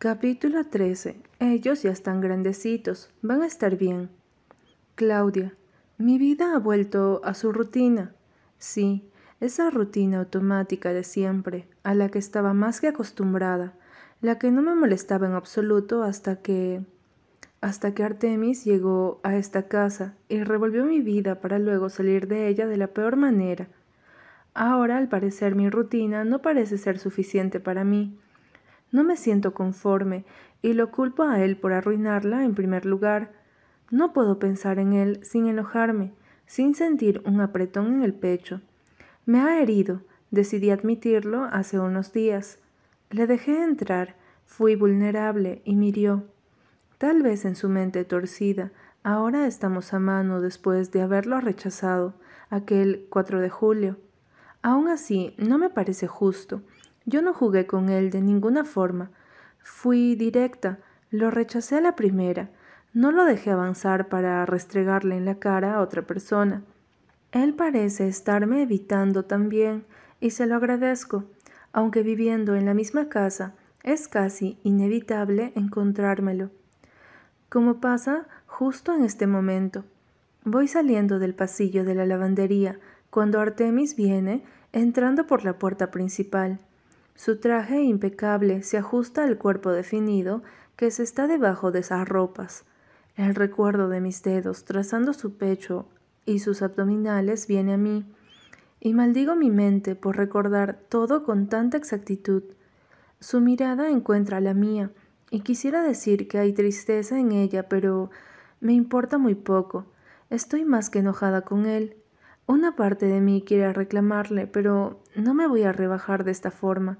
Capítulo 13. Ellos ya están grandecitos, van a estar bien. Claudia. Mi vida ha vuelto a su rutina. Sí, esa rutina automática de siempre, a la que estaba más que acostumbrada, la que no me molestaba en absoluto hasta que... hasta que Artemis llegó a esta casa y revolvió mi vida para luego salir de ella de la peor manera. Ahora, al parecer, mi rutina no parece ser suficiente para mí no me siento conforme y lo culpo a él por arruinarla en primer lugar. No puedo pensar en él sin enojarme, sin sentir un apretón en el pecho. Me ha herido, decidí admitirlo hace unos días. Le dejé entrar, fui vulnerable y mirió. Tal vez en su mente torcida, ahora estamos a mano después de haberlo rechazado aquel 4 de julio. Aún así, no me parece justo yo no jugué con él de ninguna forma. Fui directa, lo rechacé a la primera, no lo dejé avanzar para restregarle en la cara a otra persona. Él parece estarme evitando también, y se lo agradezco, aunque viviendo en la misma casa es casi inevitable encontrármelo. Como pasa justo en este momento. Voy saliendo del pasillo de la lavandería cuando Artemis viene entrando por la puerta principal. Su traje impecable se ajusta al cuerpo definido que se está debajo de esas ropas. El recuerdo de mis dedos trazando su pecho y sus abdominales viene a mí, y maldigo mi mente por recordar todo con tanta exactitud. Su mirada encuentra la mía, y quisiera decir que hay tristeza en ella, pero me importa muy poco. Estoy más que enojada con él. Una parte de mí quiere reclamarle, pero no me voy a rebajar de esta forma.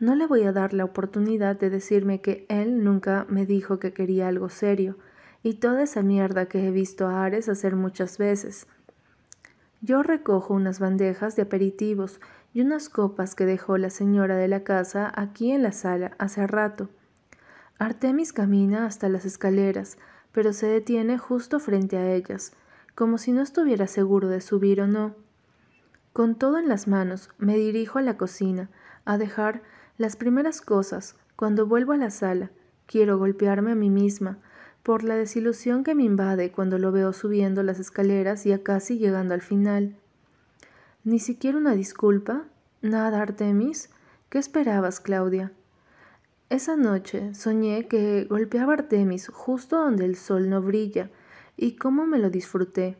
No le voy a dar la oportunidad de decirme que él nunca me dijo que quería algo serio, y toda esa mierda que he visto a Ares hacer muchas veces. Yo recojo unas bandejas de aperitivos y unas copas que dejó la señora de la casa aquí en la sala hace rato. Artemis camina hasta las escaleras, pero se detiene justo frente a ellas, como si no estuviera seguro de subir o no. Con todo en las manos, me dirijo a la cocina, a dejar las primeras cosas, cuando vuelvo a la sala, quiero golpearme a mí misma por la desilusión que me invade cuando lo veo subiendo las escaleras y casi llegando al final. Ni siquiera una disculpa, nada, Artemis. ¿Qué esperabas, Claudia? Esa noche soñé que golpeaba a Artemis justo donde el sol no brilla, y cómo me lo disfruté.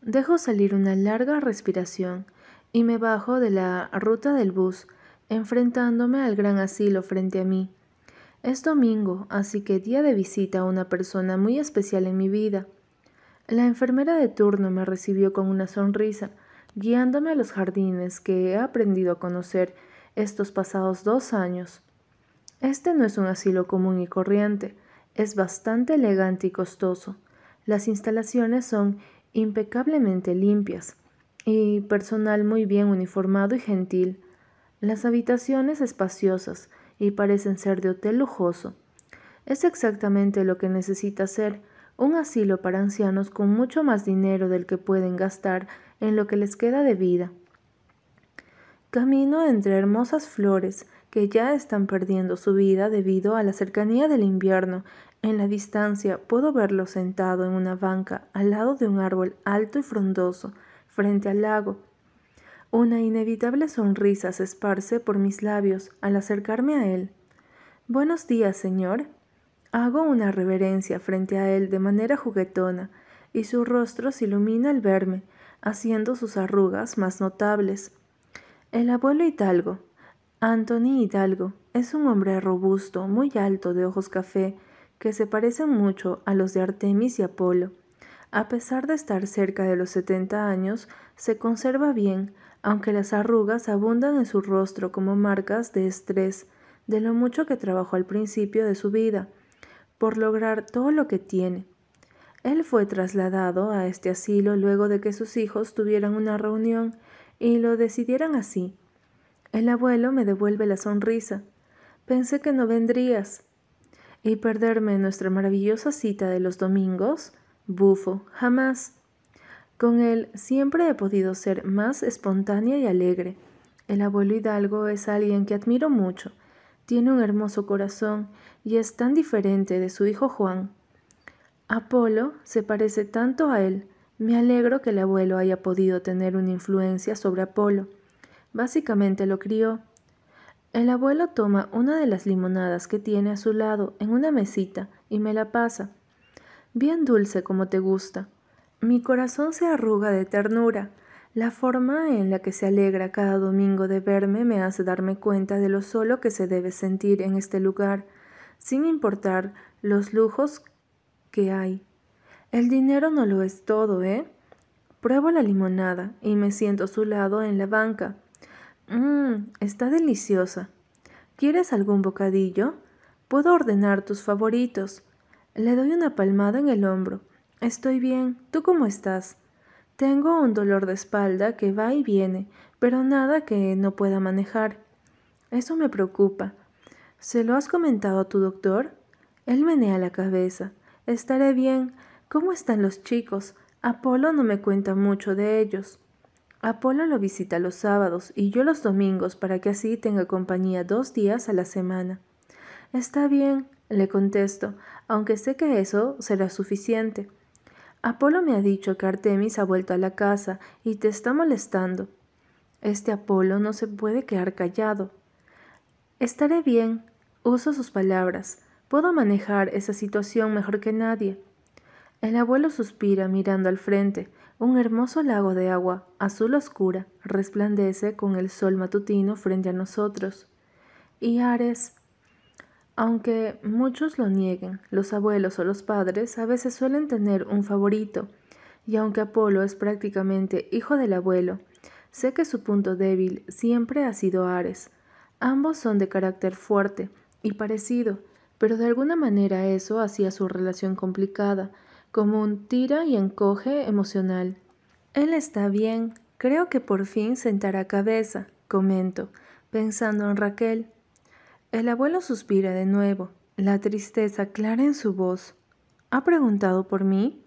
Dejo salir una larga respiración y me bajo de la ruta del bus enfrentándome al gran asilo frente a mí. Es domingo, así que día de visita a una persona muy especial en mi vida. La enfermera de turno me recibió con una sonrisa, guiándome a los jardines que he aprendido a conocer estos pasados dos años. Este no es un asilo común y corriente, es bastante elegante y costoso. Las instalaciones son impecablemente limpias y personal muy bien uniformado y gentil. Las habitaciones espaciosas y parecen ser de hotel lujoso. Es exactamente lo que necesita ser un asilo para ancianos con mucho más dinero del que pueden gastar en lo que les queda de vida. Camino entre hermosas flores que ya están perdiendo su vida debido a la cercanía del invierno. En la distancia puedo verlo sentado en una banca al lado de un árbol alto y frondoso, frente al lago, una inevitable sonrisa se esparce por mis labios al acercarme a él. Buenos días, señor. Hago una reverencia frente a él de manera juguetona, y su rostro se ilumina al verme, haciendo sus arrugas más notables. El abuelo Hidalgo, Anthony Hidalgo, es un hombre robusto, muy alto, de ojos café, que se parecen mucho a los de Artemis y Apolo. A pesar de estar cerca de los setenta años, se conserva bien, aunque las arrugas abundan en su rostro como marcas de estrés de lo mucho que trabajó al principio de su vida por lograr todo lo que tiene. Él fue trasladado a este asilo luego de que sus hijos tuvieran una reunión y lo decidieran así. El abuelo me devuelve la sonrisa. Pensé que no vendrías. ¿Y perderme nuestra maravillosa cita de los domingos? Bufo, jamás. Con él siempre he podido ser más espontánea y alegre. El abuelo Hidalgo es alguien que admiro mucho. Tiene un hermoso corazón y es tan diferente de su hijo Juan. Apolo se parece tanto a él. Me alegro que el abuelo haya podido tener una influencia sobre Apolo. Básicamente lo crió. El abuelo toma una de las limonadas que tiene a su lado en una mesita y me la pasa. Bien dulce como te gusta. Mi corazón se arruga de ternura. La forma en la que se alegra cada domingo de verme me hace darme cuenta de lo solo que se debe sentir en este lugar, sin importar los lujos que hay. El dinero no lo es todo, ¿eh? Pruebo la limonada y me siento a su lado en la banca. Mmm, está deliciosa. ¿Quieres algún bocadillo? Puedo ordenar tus favoritos. Le doy una palmada en el hombro. Estoy bien. ¿Tú cómo estás? Tengo un dolor de espalda que va y viene, pero nada que no pueda manejar. Eso me preocupa. ¿Se lo has comentado a tu doctor? Él menea la cabeza. Estaré bien. ¿Cómo están los chicos? Apolo no me cuenta mucho de ellos. Apolo lo visita los sábados y yo los domingos para que así tenga compañía dos días a la semana. Está bien, le contesto, aunque sé que eso será suficiente. Apolo me ha dicho que Artemis ha vuelto a la casa y te está molestando. Este Apolo no se puede quedar callado. Estaré bien, uso sus palabras. Puedo manejar esa situación mejor que nadie. El abuelo suspira mirando al frente, un hermoso lago de agua, azul oscura, resplandece con el sol matutino frente a nosotros. Y Ares, aunque muchos lo nieguen, los abuelos o los padres a veces suelen tener un favorito, y aunque Apolo es prácticamente hijo del abuelo, sé que su punto débil siempre ha sido Ares. Ambos son de carácter fuerte y parecido, pero de alguna manera eso hacía su relación complicada, como un tira y encoge emocional. Él está bien, creo que por fin sentará cabeza, comento, pensando en Raquel. El abuelo suspira de nuevo, la tristeza clara en su voz. ¿Ha preguntado por mí?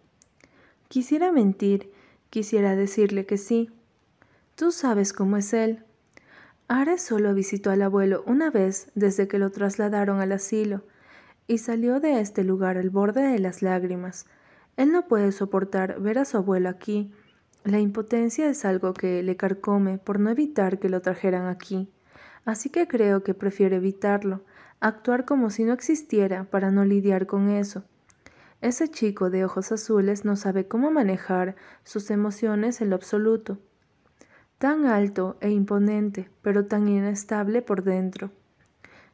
Quisiera mentir, quisiera decirle que sí. Tú sabes cómo es él. Ares solo visitó al abuelo una vez desde que lo trasladaron al asilo, y salió de este lugar al borde de las lágrimas, él no puede soportar ver a su abuelo aquí. La impotencia es algo que le carcome por no evitar que lo trajeran aquí. Así que creo que prefiere evitarlo, actuar como si no existiera para no lidiar con eso. Ese chico de ojos azules no sabe cómo manejar sus emociones en lo absoluto. Tan alto e imponente, pero tan inestable por dentro.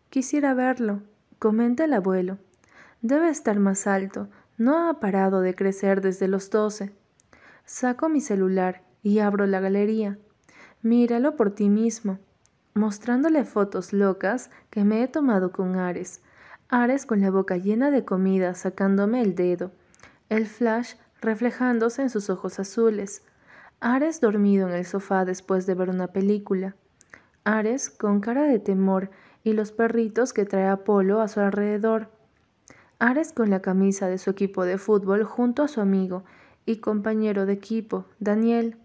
Quisiera verlo, comenta el abuelo. Debe estar más alto, no ha parado de crecer desde los doce. Saco mi celular y abro la galería. Míralo por ti mismo, mostrándole fotos locas que me he tomado con Ares. Ares con la boca llena de comida sacándome el dedo. El flash reflejándose en sus ojos azules. Ares dormido en el sofá después de ver una película. Ares con cara de temor y los perritos que trae Apolo a su alrededor. Ares con la camisa de su equipo de fútbol junto a su amigo y compañero de equipo, Daniel.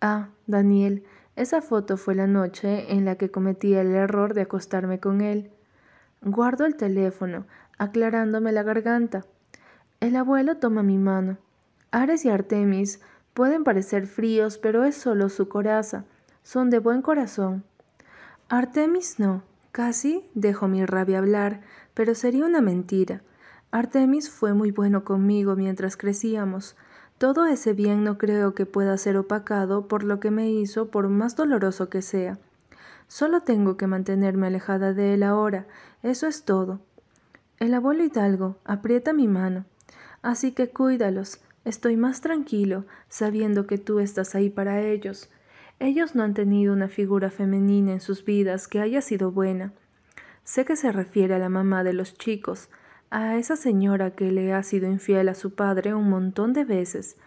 Ah, Daniel, esa foto fue la noche en la que cometí el error de acostarme con él. Guardo el teléfono, aclarándome la garganta. El abuelo toma mi mano. Ares y Artemis pueden parecer fríos, pero es solo su coraza. Son de buen corazón. Artemis no. Casi dejo mi rabia hablar, pero sería una mentira. Artemis fue muy bueno conmigo mientras crecíamos. Todo ese bien no creo que pueda ser opacado por lo que me hizo, por más doloroso que sea. Solo tengo que mantenerme alejada de él ahora, eso es todo. El abuelo Hidalgo aprieta mi mano. Así que cuídalos, estoy más tranquilo sabiendo que tú estás ahí para ellos. Ellos no han tenido una figura femenina en sus vidas que haya sido buena. Sé que se refiere a la mamá de los chicos, a esa señora que le ha sido infiel a su padre un montón de veces,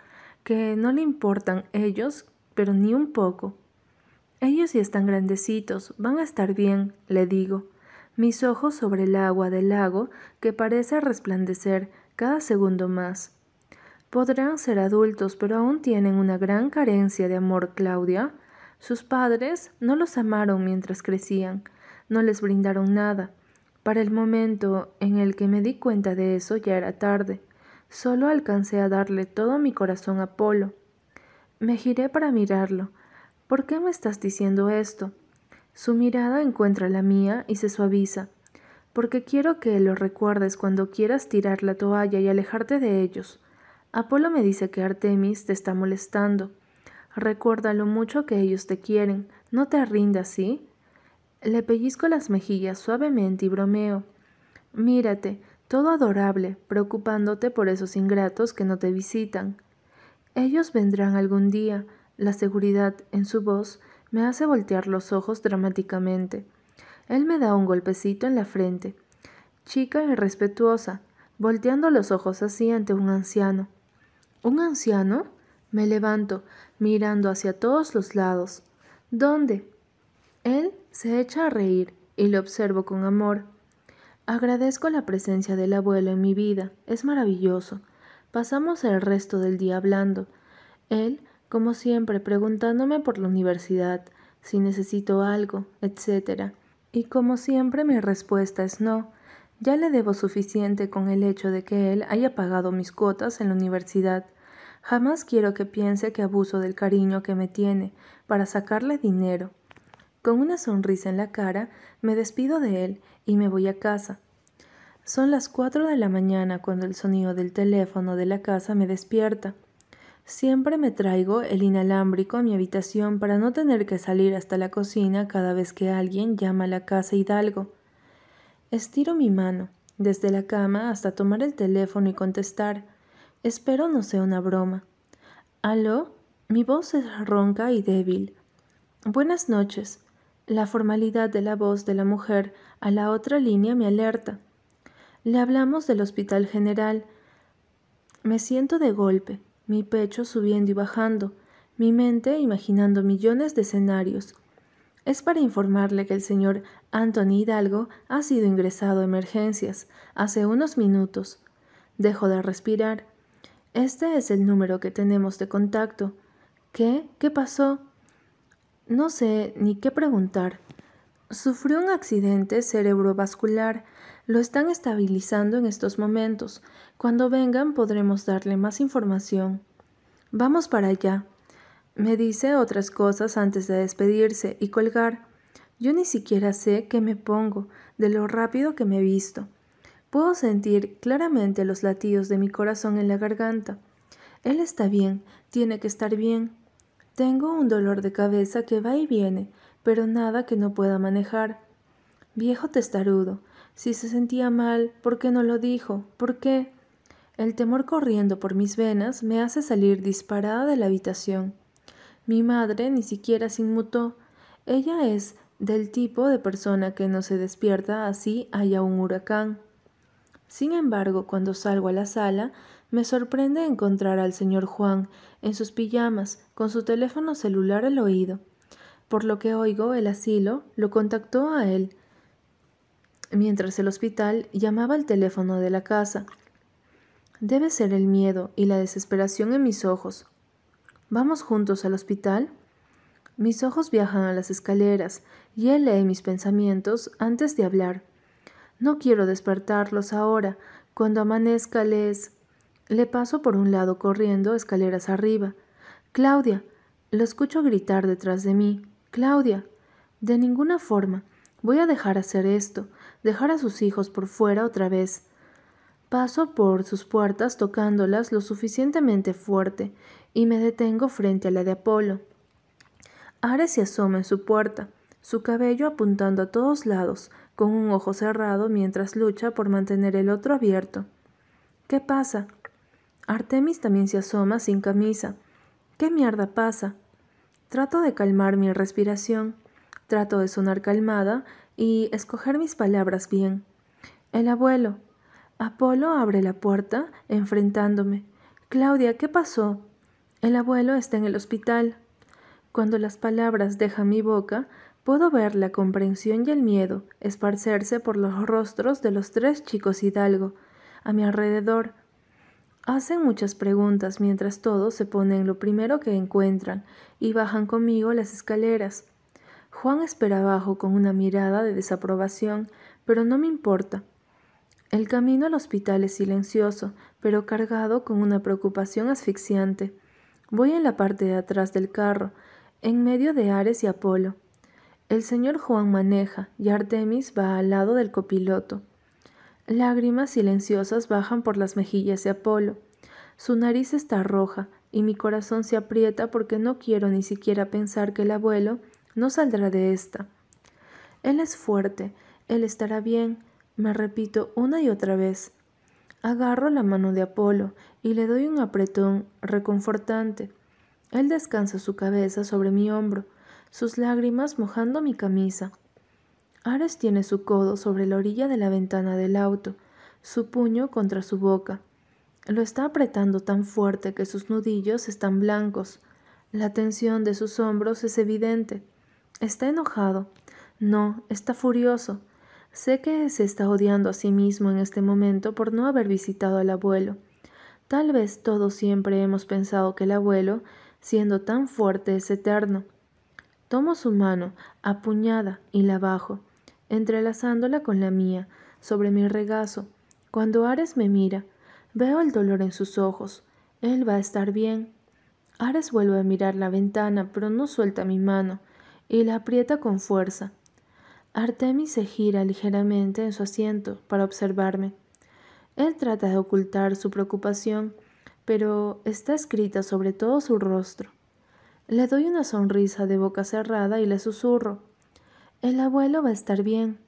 que no le importan ellos, pero ni un poco. Ellos ya están grandecitos, van a estar bien, le digo, mis ojos sobre el agua del lago que parece resplandecer cada segundo más. Podrán ser adultos, pero aún tienen una gran carencia de amor, Claudia. Sus padres no los amaron mientras crecían, no les brindaron nada Para el momento en el que me di cuenta de eso ya era tarde. Solo alcancé a darle todo mi corazón a Polo. Me giré para mirarlo. ¿Por qué me estás diciendo esto? Su mirada encuentra la mía y se suaviza, porque quiero que lo recuerdes cuando quieras tirar la toalla y alejarte de ellos. Apolo me dice que Artemis te está molestando. Recuerda lo mucho que ellos te quieren. No te rindas, ¿sí? Le pellizco las mejillas suavemente y bromeo. Mírate, todo adorable, preocupándote por esos ingratos que no te visitan. Ellos vendrán algún día. La seguridad en su voz me hace voltear los ojos dramáticamente. Él me da un golpecito en la frente. Chica irrespetuosa, volteando los ojos así ante un anciano. ¿Un anciano? Me levanto, mirando hacia todos los lados. ¿Dónde? Él se echa a reír y lo observo con amor. Agradezco la presencia del abuelo en mi vida, es maravilloso. Pasamos el resto del día hablando. Él, como siempre, preguntándome por la universidad, si necesito algo, etc. Y como siempre mi respuesta es no. Ya le debo suficiente con el hecho de que él haya pagado mis cuotas en la universidad. Jamás quiero que piense que abuso del cariño que me tiene para sacarle dinero. Con una sonrisa en la cara, me despido de él y me voy a casa. Son las cuatro de la mañana cuando el sonido del teléfono de la casa me despierta. Siempre me traigo el inalámbrico a mi habitación para no tener que salir hasta la cocina cada vez que alguien llama a la casa Hidalgo. Estiro mi mano, desde la cama hasta tomar el teléfono y contestar. Espero no sea una broma. ¿Aló? Mi voz es ronca y débil. Buenas noches. La formalidad de la voz de la mujer a la otra línea me alerta. Le hablamos del Hospital General. Me siento de golpe, mi pecho subiendo y bajando, mi mente imaginando millones de escenarios. Es para informarle que el señor Anthony Hidalgo ha sido ingresado a emergencias hace unos minutos. Dejo de respirar. Este es el número que tenemos de contacto. ¿Qué? ¿Qué pasó? No sé ni qué preguntar. Sufrió un accidente cerebrovascular. Lo están estabilizando en estos momentos. Cuando vengan podremos darle más información. Vamos para allá. Me dice otras cosas antes de despedirse y colgar. Yo ni siquiera sé qué me pongo de lo rápido que me he visto. Puedo sentir claramente los latidos de mi corazón en la garganta. Él está bien, tiene que estar bien. Tengo un dolor de cabeza que va y viene, pero nada que no pueda manejar. Viejo testarudo, si se sentía mal, ¿por qué no lo dijo? ¿Por qué? El temor corriendo por mis venas me hace salir disparada de la habitación. Mi madre ni siquiera se inmutó. Ella es del tipo de persona que no se despierta así haya un huracán. Sin embargo, cuando salgo a la sala, me sorprende encontrar al señor Juan en sus pijamas, con su teléfono celular al oído. Por lo que oigo, el asilo lo contactó a él, mientras el hospital llamaba al teléfono de la casa. Debe ser el miedo y la desesperación en mis ojos. ¿Vamos juntos al hospital? Mis ojos viajan a las escaleras y él lee mis pensamientos antes de hablar. No quiero despertarlos ahora. Cuando amanezca les... Le paso por un lado corriendo escaleras arriba. Claudia. Lo escucho gritar detrás de mí. Claudia. De ninguna forma. Voy a dejar hacer esto, dejar a sus hijos por fuera otra vez. Paso por sus puertas tocándolas lo suficientemente fuerte y me detengo frente a la de Apolo. Ares se asoma en su puerta, su cabello apuntando a todos lados, con un ojo cerrado mientras lucha por mantener el otro abierto. ¿Qué pasa? Artemis también se asoma sin camisa. ¿Qué mierda pasa? Trato de calmar mi respiración, trato de sonar calmada y escoger mis palabras bien. El abuelo. Apolo abre la puerta, enfrentándome. Claudia, ¿qué pasó? El abuelo está en el hospital. Cuando las palabras dejan mi boca, Puedo ver la comprensión y el miedo esparcerse por los rostros de los tres chicos Hidalgo a mi alrededor. Hacen muchas preguntas mientras todos se ponen lo primero que encuentran y bajan conmigo las escaleras. Juan espera abajo con una mirada de desaprobación, pero no me importa. El camino al hospital es silencioso, pero cargado con una preocupación asfixiante. Voy en la parte de atrás del carro, en medio de Ares y Apolo. El señor Juan maneja y Artemis va al lado del copiloto. Lágrimas silenciosas bajan por las mejillas de Apolo. Su nariz está roja y mi corazón se aprieta porque no quiero ni siquiera pensar que el abuelo no saldrá de esta. Él es fuerte, él estará bien, me repito una y otra vez. Agarro la mano de Apolo y le doy un apretón reconfortante. Él descansa su cabeza sobre mi hombro, sus lágrimas mojando mi camisa. Ares tiene su codo sobre la orilla de la ventana del auto, su puño contra su boca. Lo está apretando tan fuerte que sus nudillos están blancos. La tensión de sus hombros es evidente. Está enojado. No, está furioso. Sé que se está odiando a sí mismo en este momento por no haber visitado al abuelo. Tal vez todos siempre hemos pensado que el abuelo, siendo tan fuerte, es eterno. Tomo su mano, apuñada, y la bajo, entrelazándola con la mía, sobre mi regazo. Cuando Ares me mira, veo el dolor en sus ojos. Él va a estar bien. Ares vuelve a mirar la ventana, pero no suelta mi mano, y la aprieta con fuerza. Artemis se gira ligeramente en su asiento para observarme. Él trata de ocultar su preocupación, pero está escrita sobre todo su rostro. Le doy una sonrisa de boca cerrada y le susurro. El abuelo va a estar bien.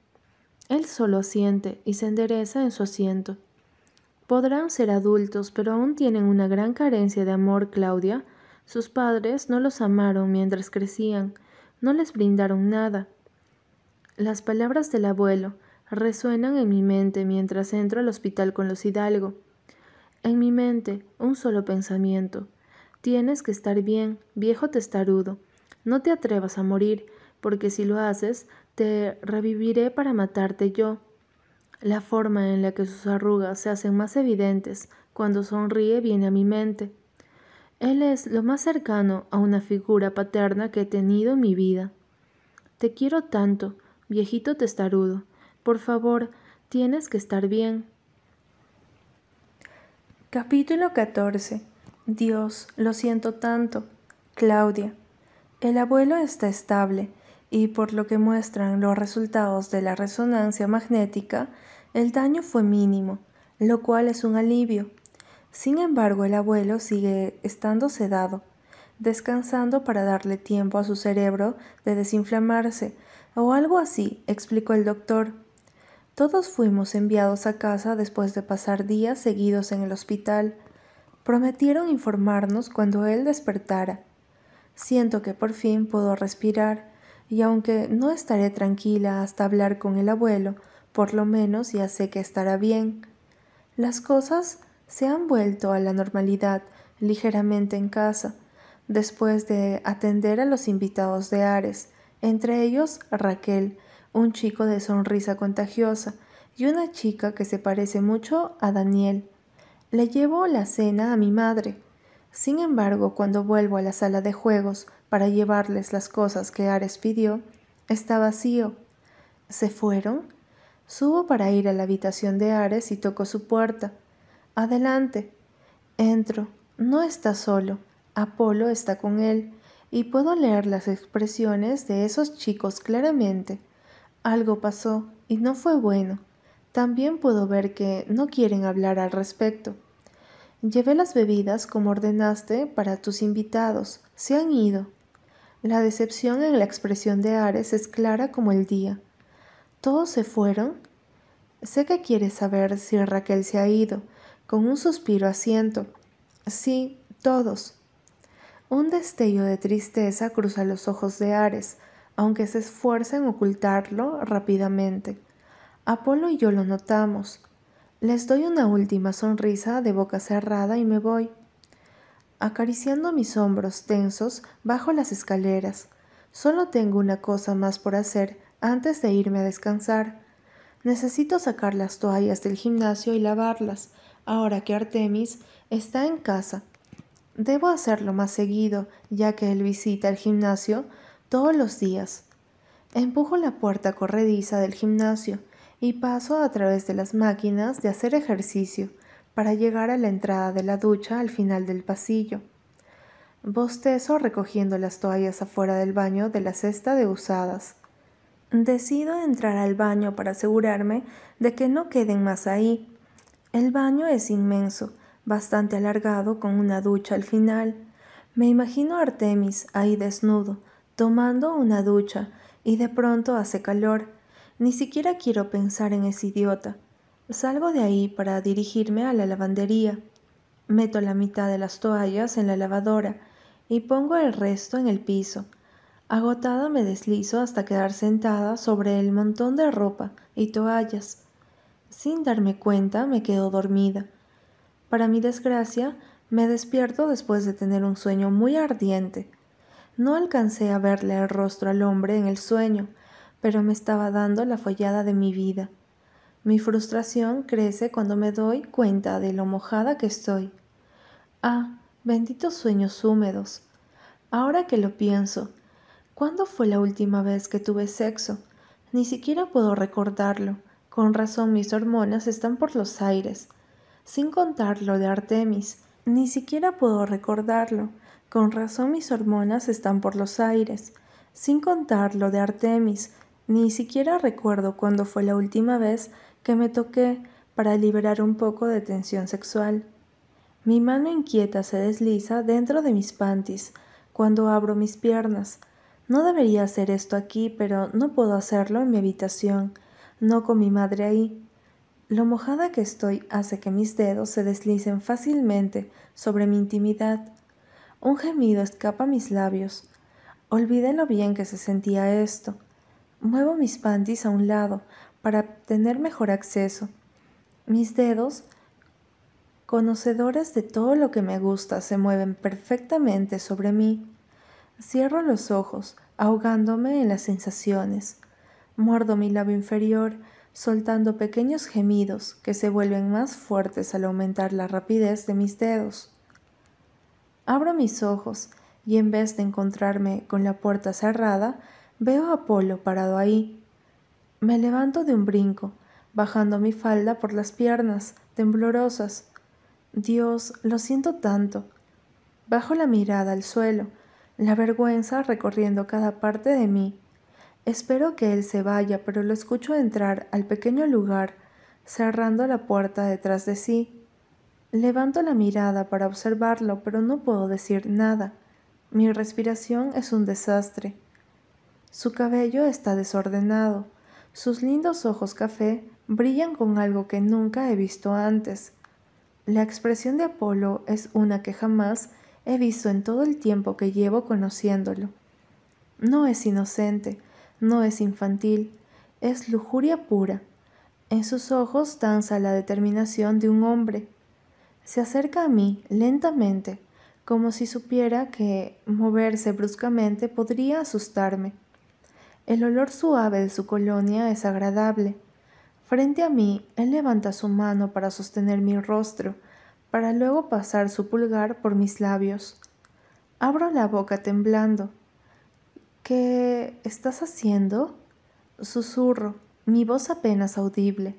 Él solo asiente y se endereza en su asiento. Podrán ser adultos, pero aún tienen una gran carencia de amor, Claudia. Sus padres no los amaron mientras crecían, no les brindaron nada. Las palabras del abuelo resuenan en mi mente mientras entro al hospital con los Hidalgo. En mi mente, un solo pensamiento. Tienes que estar bien, viejo testarudo. No te atrevas a morir, porque si lo haces, te reviviré para matarte yo. La forma en la que sus arrugas se hacen más evidentes cuando sonríe viene a mi mente. Él es lo más cercano a una figura paterna que he tenido en mi vida. Te quiero tanto, Viejito testarudo, por favor, tienes que estar bien. Capítulo 14. Dios, lo siento tanto. Claudia. El abuelo está estable y por lo que muestran los resultados de la resonancia magnética, el daño fue mínimo, lo cual es un alivio. Sin embargo, el abuelo sigue estando sedado, descansando para darle tiempo a su cerebro de desinflamarse o algo así, explicó el doctor. Todos fuimos enviados a casa después de pasar días seguidos en el hospital. Prometieron informarnos cuando él despertara. Siento que por fin puedo respirar, y aunque no estaré tranquila hasta hablar con el abuelo, por lo menos ya sé que estará bien. Las cosas se han vuelto a la normalidad ligeramente en casa, después de atender a los invitados de Ares, entre ellos Raquel, un chico de sonrisa contagiosa, y una chica que se parece mucho a Daniel. Le llevo la cena a mi madre. Sin embargo, cuando vuelvo a la sala de juegos para llevarles las cosas que Ares pidió, está vacío. ¿Se fueron? Subo para ir a la habitación de Ares y toco su puerta. Adelante. Entro. No está solo. Apolo está con él y puedo leer las expresiones de esos chicos claramente. Algo pasó y no fue bueno. También puedo ver que no quieren hablar al respecto. Llevé las bebidas como ordenaste para tus invitados. Se han ido. La decepción en la expresión de Ares es clara como el día. ¿Todos se fueron? Sé que quieres saber si Raquel se ha ido. Con un suspiro asiento. Sí, todos. Un destello de tristeza cruza los ojos de Ares, aunque se esfuerza en ocultarlo rápidamente. Apolo y yo lo notamos. Les doy una última sonrisa de boca cerrada y me voy. Acariciando mis hombros tensos, bajo las escaleras. Solo tengo una cosa más por hacer antes de irme a descansar. Necesito sacar las toallas del gimnasio y lavarlas, ahora que Artemis está en casa Debo hacerlo más seguido, ya que él visita el gimnasio todos los días. Empujo la puerta corrediza del gimnasio y paso a través de las máquinas de hacer ejercicio para llegar a la entrada de la ducha al final del pasillo. Bostezo recogiendo las toallas afuera del baño de la cesta de usadas. Decido entrar al baño para asegurarme de que no queden más ahí. El baño es inmenso, bastante alargado con una ducha al final. Me imagino a Artemis ahí desnudo, tomando una ducha, y de pronto hace calor. Ni siquiera quiero pensar en ese idiota. Salgo de ahí para dirigirme a la lavandería. Meto la mitad de las toallas en la lavadora y pongo el resto en el piso. Agotada me deslizo hasta quedar sentada sobre el montón de ropa y toallas. Sin darme cuenta me quedo dormida. Para mi desgracia, me despierto después de tener un sueño muy ardiente. No alcancé a verle el rostro al hombre en el sueño, pero me estaba dando la follada de mi vida. Mi frustración crece cuando me doy cuenta de lo mojada que estoy. Ah, benditos sueños húmedos. Ahora que lo pienso, ¿cuándo fue la última vez que tuve sexo? Ni siquiera puedo recordarlo. Con razón mis hormonas están por los aires. Sin contar lo de Artemis, ni siquiera puedo recordarlo. Con razón mis hormonas están por los aires. Sin contar lo de Artemis, ni siquiera recuerdo cuándo fue la última vez que me toqué para liberar un poco de tensión sexual. Mi mano inquieta se desliza dentro de mis panties cuando abro mis piernas. No debería hacer esto aquí, pero no puedo hacerlo en mi habitación, no con mi madre ahí. Lo mojada que estoy hace que mis dedos se deslicen fácilmente sobre mi intimidad. Un gemido escapa a mis labios. Olvidé lo bien que se sentía esto. Muevo mis panties a un lado para tener mejor acceso. Mis dedos, conocedores de todo lo que me gusta, se mueven perfectamente sobre mí. Cierro los ojos, ahogándome en las sensaciones. Muerdo mi labio inferior, soltando pequeños gemidos que se vuelven más fuertes al aumentar la rapidez de mis dedos. Abro mis ojos y en vez de encontrarme con la puerta cerrada, veo a Apolo parado ahí. Me levanto de un brinco, bajando mi falda por las piernas, temblorosas. Dios, lo siento tanto. Bajo la mirada al suelo, la vergüenza recorriendo cada parte de mí. Espero que él se vaya, pero lo escucho entrar al pequeño lugar, cerrando la puerta detrás de sí. Levanto la mirada para observarlo, pero no puedo decir nada. Mi respiración es un desastre. Su cabello está desordenado. Sus lindos ojos café brillan con algo que nunca he visto antes. La expresión de Apolo es una que jamás he visto en todo el tiempo que llevo conociéndolo. No es inocente, no es infantil, es lujuria pura. En sus ojos danza la determinación de un hombre. Se acerca a mí lentamente, como si supiera que moverse bruscamente podría asustarme. El olor suave de su colonia es agradable. Frente a mí, él levanta su mano para sostener mi rostro, para luego pasar su pulgar por mis labios. Abro la boca temblando. ¿Qué estás haciendo? Susurro, mi voz apenas audible.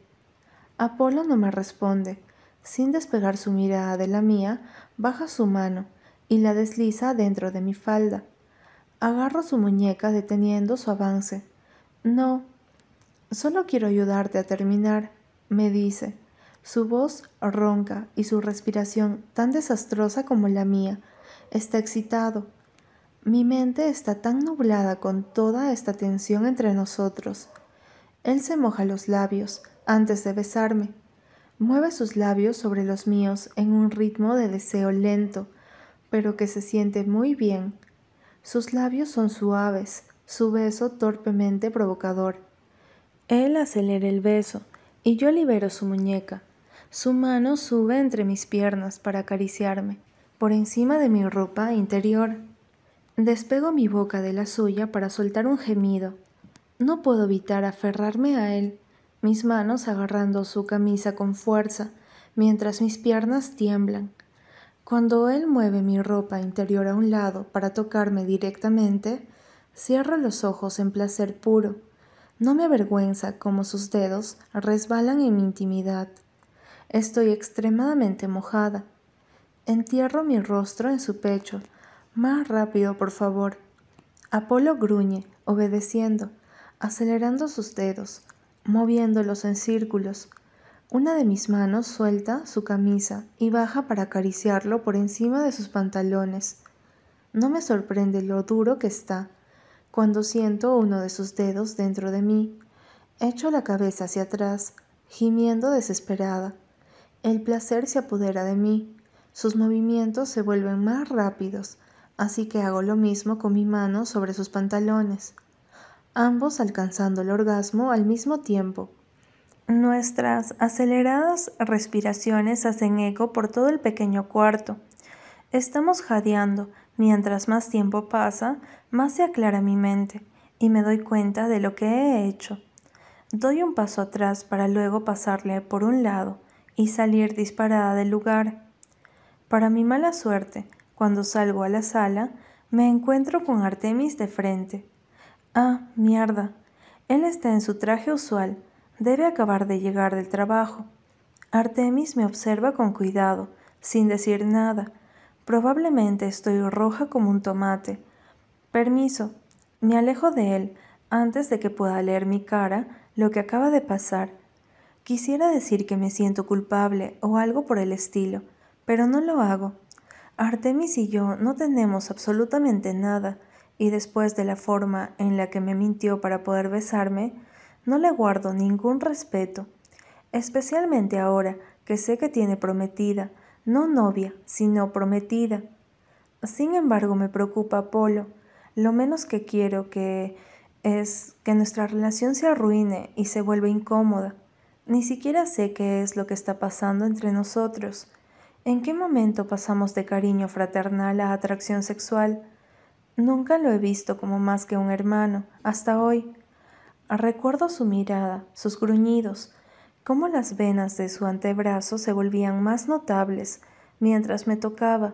Apolo no me responde. Sin despegar su mirada de la mía, baja su mano y la desliza dentro de mi falda. Agarro su muñeca deteniendo su avance. No, solo quiero ayudarte a terminar, me dice, su voz ronca y su respiración tan desastrosa como la mía. Está excitado, mi mente está tan nublada con toda esta tensión entre nosotros. Él se moja los labios antes de besarme. Mueve sus labios sobre los míos en un ritmo de deseo lento, pero que se siente muy bien. Sus labios son suaves, su beso torpemente provocador. Él acelera el beso y yo libero su muñeca. Su mano sube entre mis piernas para acariciarme, por encima de mi ropa interior. Despego mi boca de la suya para soltar un gemido. No puedo evitar aferrarme a él, mis manos agarrando su camisa con fuerza, mientras mis piernas tiemblan. Cuando él mueve mi ropa interior a un lado para tocarme directamente, cierro los ojos en placer puro. No me avergüenza cómo sus dedos resbalan en mi intimidad. Estoy extremadamente mojada. Entierro mi rostro en su pecho. Más rápido, por favor. Apolo gruñe, obedeciendo, acelerando sus dedos, moviéndolos en círculos. Una de mis manos suelta su camisa y baja para acariciarlo por encima de sus pantalones. No me sorprende lo duro que está cuando siento uno de sus dedos dentro de mí. Echo la cabeza hacia atrás, gimiendo desesperada. El placer se apodera de mí. Sus movimientos se vuelven más rápidos, así que hago lo mismo con mi mano sobre sus pantalones, ambos alcanzando el orgasmo al mismo tiempo. Nuestras aceleradas respiraciones hacen eco por todo el pequeño cuarto. Estamos jadeando. Mientras más tiempo pasa, más se aclara mi mente y me doy cuenta de lo que he hecho. Doy un paso atrás para luego pasarle por un lado y salir disparada del lugar. Para mi mala suerte, cuando salgo a la sala, me encuentro con Artemis de frente. Ah, mierda. Él está en su traje usual, Debe acabar de llegar del trabajo. Artemis me observa con cuidado, sin decir nada. Probablemente estoy roja como un tomate. Permiso. Me alejo de él antes de que pueda leer mi cara lo que acaba de pasar. Quisiera decir que me siento culpable o algo por el estilo, pero no lo hago. Artemis y yo no tenemos absolutamente nada, y después de la forma en la que me mintió para poder besarme, no le guardo ningún respeto, especialmente ahora que sé que tiene prometida, no novia, sino prometida. Sin embargo, me preocupa Apolo. Lo menos que quiero que es que nuestra relación se arruine y se vuelva incómoda. Ni siquiera sé qué es lo que está pasando entre nosotros. ¿En qué momento pasamos de cariño fraternal a atracción sexual? Nunca lo he visto como más que un hermano, hasta hoy. Recuerdo su mirada, sus gruñidos, cómo las venas de su antebrazo se volvían más notables mientras me tocaba,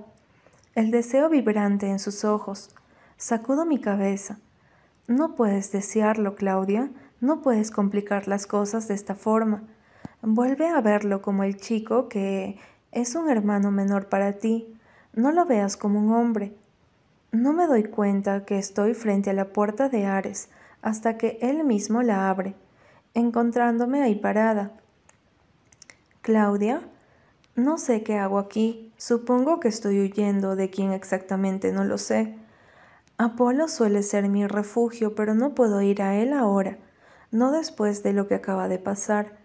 el deseo vibrante en sus ojos. Sacudo mi cabeza. No puedes desearlo, Claudia, no puedes complicar las cosas de esta forma. Vuelve a verlo como el chico que es un hermano menor para ti. No lo veas como un hombre. No me doy cuenta que estoy frente a la puerta de Ares, hasta que él mismo la abre, encontrándome ahí parada. Claudia, no sé qué hago aquí, supongo que estoy huyendo de quién exactamente no lo sé. Apolo suele ser mi refugio, pero no puedo ir a él ahora, no después de lo que acaba de pasar.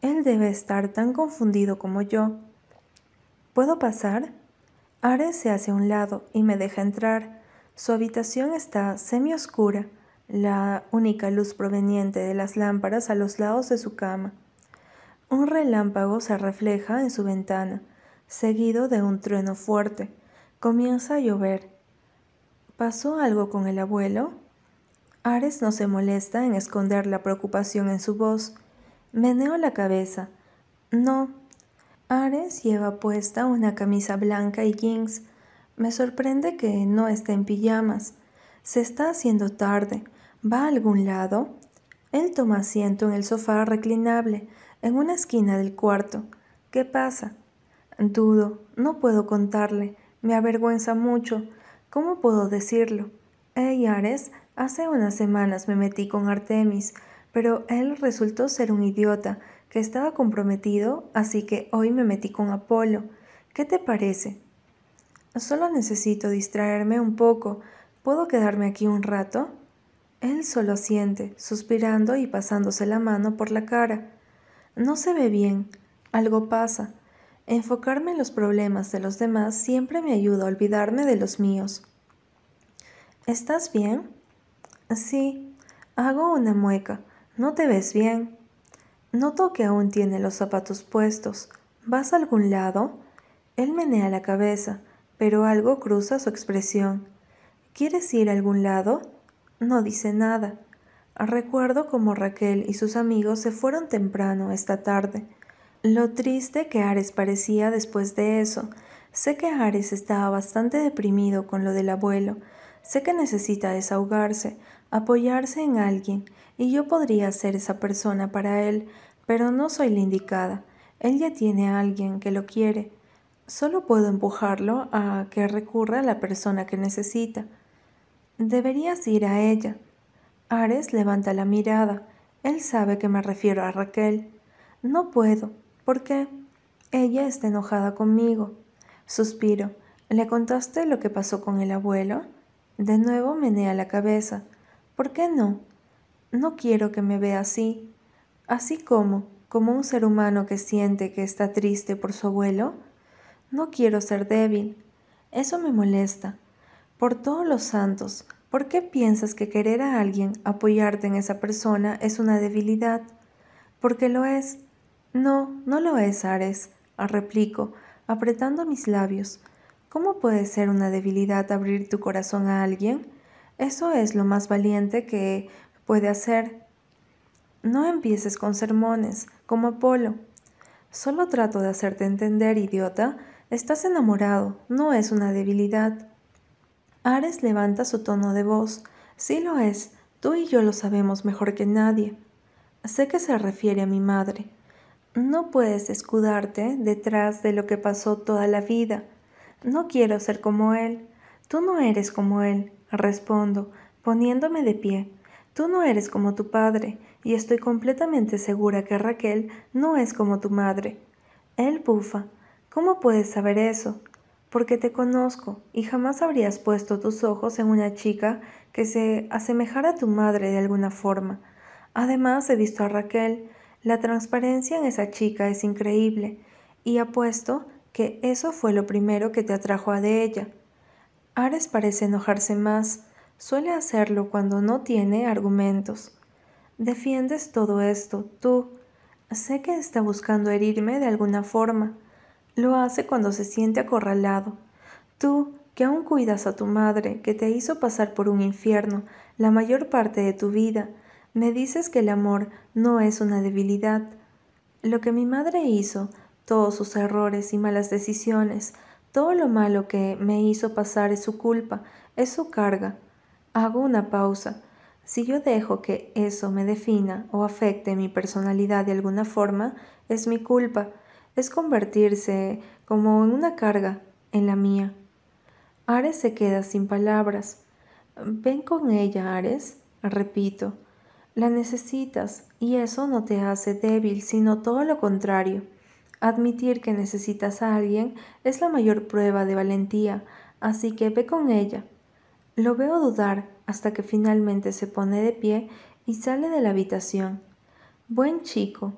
Él debe estar tan confundido como yo. ¿Puedo pasar? Ares se hace a un lado y me deja entrar. Su habitación está semi oscura la única luz proveniente de las lámparas a los lados de su cama. Un relámpago se refleja en su ventana, seguido de un trueno fuerte. Comienza a llover. ¿Pasó algo con el abuelo? Ares no se molesta en esconder la preocupación en su voz. Meneo la cabeza. No. Ares lleva puesta una camisa blanca y jeans. Me sorprende que no esté en pijamas. Se está haciendo tarde. ¿Va a algún lado? Él toma asiento en el sofá reclinable, en una esquina del cuarto. ¿Qué pasa? Dudo, no puedo contarle, me avergüenza mucho. ¿Cómo puedo decirlo? Hey, Ares, hace unas semanas me metí con Artemis, pero él resultó ser un idiota, que estaba comprometido, así que hoy me metí con Apolo. ¿Qué te parece? Solo necesito distraerme un poco. ¿Puedo quedarme aquí un rato? Él solo siente, suspirando y pasándose la mano por la cara. No se ve bien, algo pasa. Enfocarme en los problemas de los demás siempre me ayuda a olvidarme de los míos. ¿Estás bien? Sí, hago una mueca. ¿No te ves bien? Noto que aún tiene los zapatos puestos. ¿Vas a algún lado? Él menea la cabeza, pero algo cruza su expresión. ¿Quieres ir a algún lado? No dice nada. Recuerdo cómo Raquel y sus amigos se fueron temprano esta tarde. Lo triste que Ares parecía después de eso. Sé que Ares estaba bastante deprimido con lo del abuelo. Sé que necesita desahogarse, apoyarse en alguien, y yo podría ser esa persona para él, pero no soy la indicada. Él ya tiene a alguien que lo quiere. Solo puedo empujarlo a que recurra a la persona que necesita. Deberías ir a ella. Ares levanta la mirada. Él sabe que me refiero a Raquel. No puedo. ¿Por qué? Ella está enojada conmigo. Suspiro. ¿Le contaste lo que pasó con el abuelo? De nuevo menea la cabeza. ¿Por qué no? No quiero que me vea así. Así como, como un ser humano que siente que está triste por su abuelo. No quiero ser débil. Eso me molesta. Por todos los santos, ¿por qué piensas que querer a alguien, apoyarte en esa persona, es una debilidad? Porque lo es. No, no lo es, Ares, replico, apretando mis labios. ¿Cómo puede ser una debilidad abrir tu corazón a alguien? Eso es lo más valiente que puede hacer. No empieces con sermones, como Apolo. Solo trato de hacerte entender, idiota. Estás enamorado, no es una debilidad. Ares levanta su tono de voz. Sí lo es, tú y yo lo sabemos mejor que nadie. Sé que se refiere a mi madre. No puedes escudarte detrás de lo que pasó toda la vida. No quiero ser como él. Tú no eres como él, respondo, poniéndome de pie. Tú no eres como tu padre, y estoy completamente segura que Raquel no es como tu madre. Él bufa. ¿Cómo puedes saber eso? Porque te conozco y jamás habrías puesto tus ojos en una chica que se asemejara a tu madre de alguna forma. Además he visto a Raquel. La transparencia en esa chica es increíble y apuesto que eso fue lo primero que te atrajo a de ella. Ares parece enojarse más. Suele hacerlo cuando no tiene argumentos. Defiendes todo esto, tú. Sé que está buscando herirme de alguna forma. Lo hace cuando se siente acorralado. Tú, que aún cuidas a tu madre, que te hizo pasar por un infierno la mayor parte de tu vida, me dices que el amor no es una debilidad. Lo que mi madre hizo, todos sus errores y malas decisiones, todo lo malo que me hizo pasar es su culpa, es su carga. Hago una pausa. Si yo dejo que eso me defina o afecte mi personalidad de alguna forma, es mi culpa es convertirse como en una carga en la mía. Ares se queda sin palabras. Ven con ella, Ares, repito. La necesitas y eso no te hace débil, sino todo lo contrario. Admitir que necesitas a alguien es la mayor prueba de valentía, así que ve con ella. Lo veo dudar hasta que finalmente se pone de pie y sale de la habitación. Buen chico,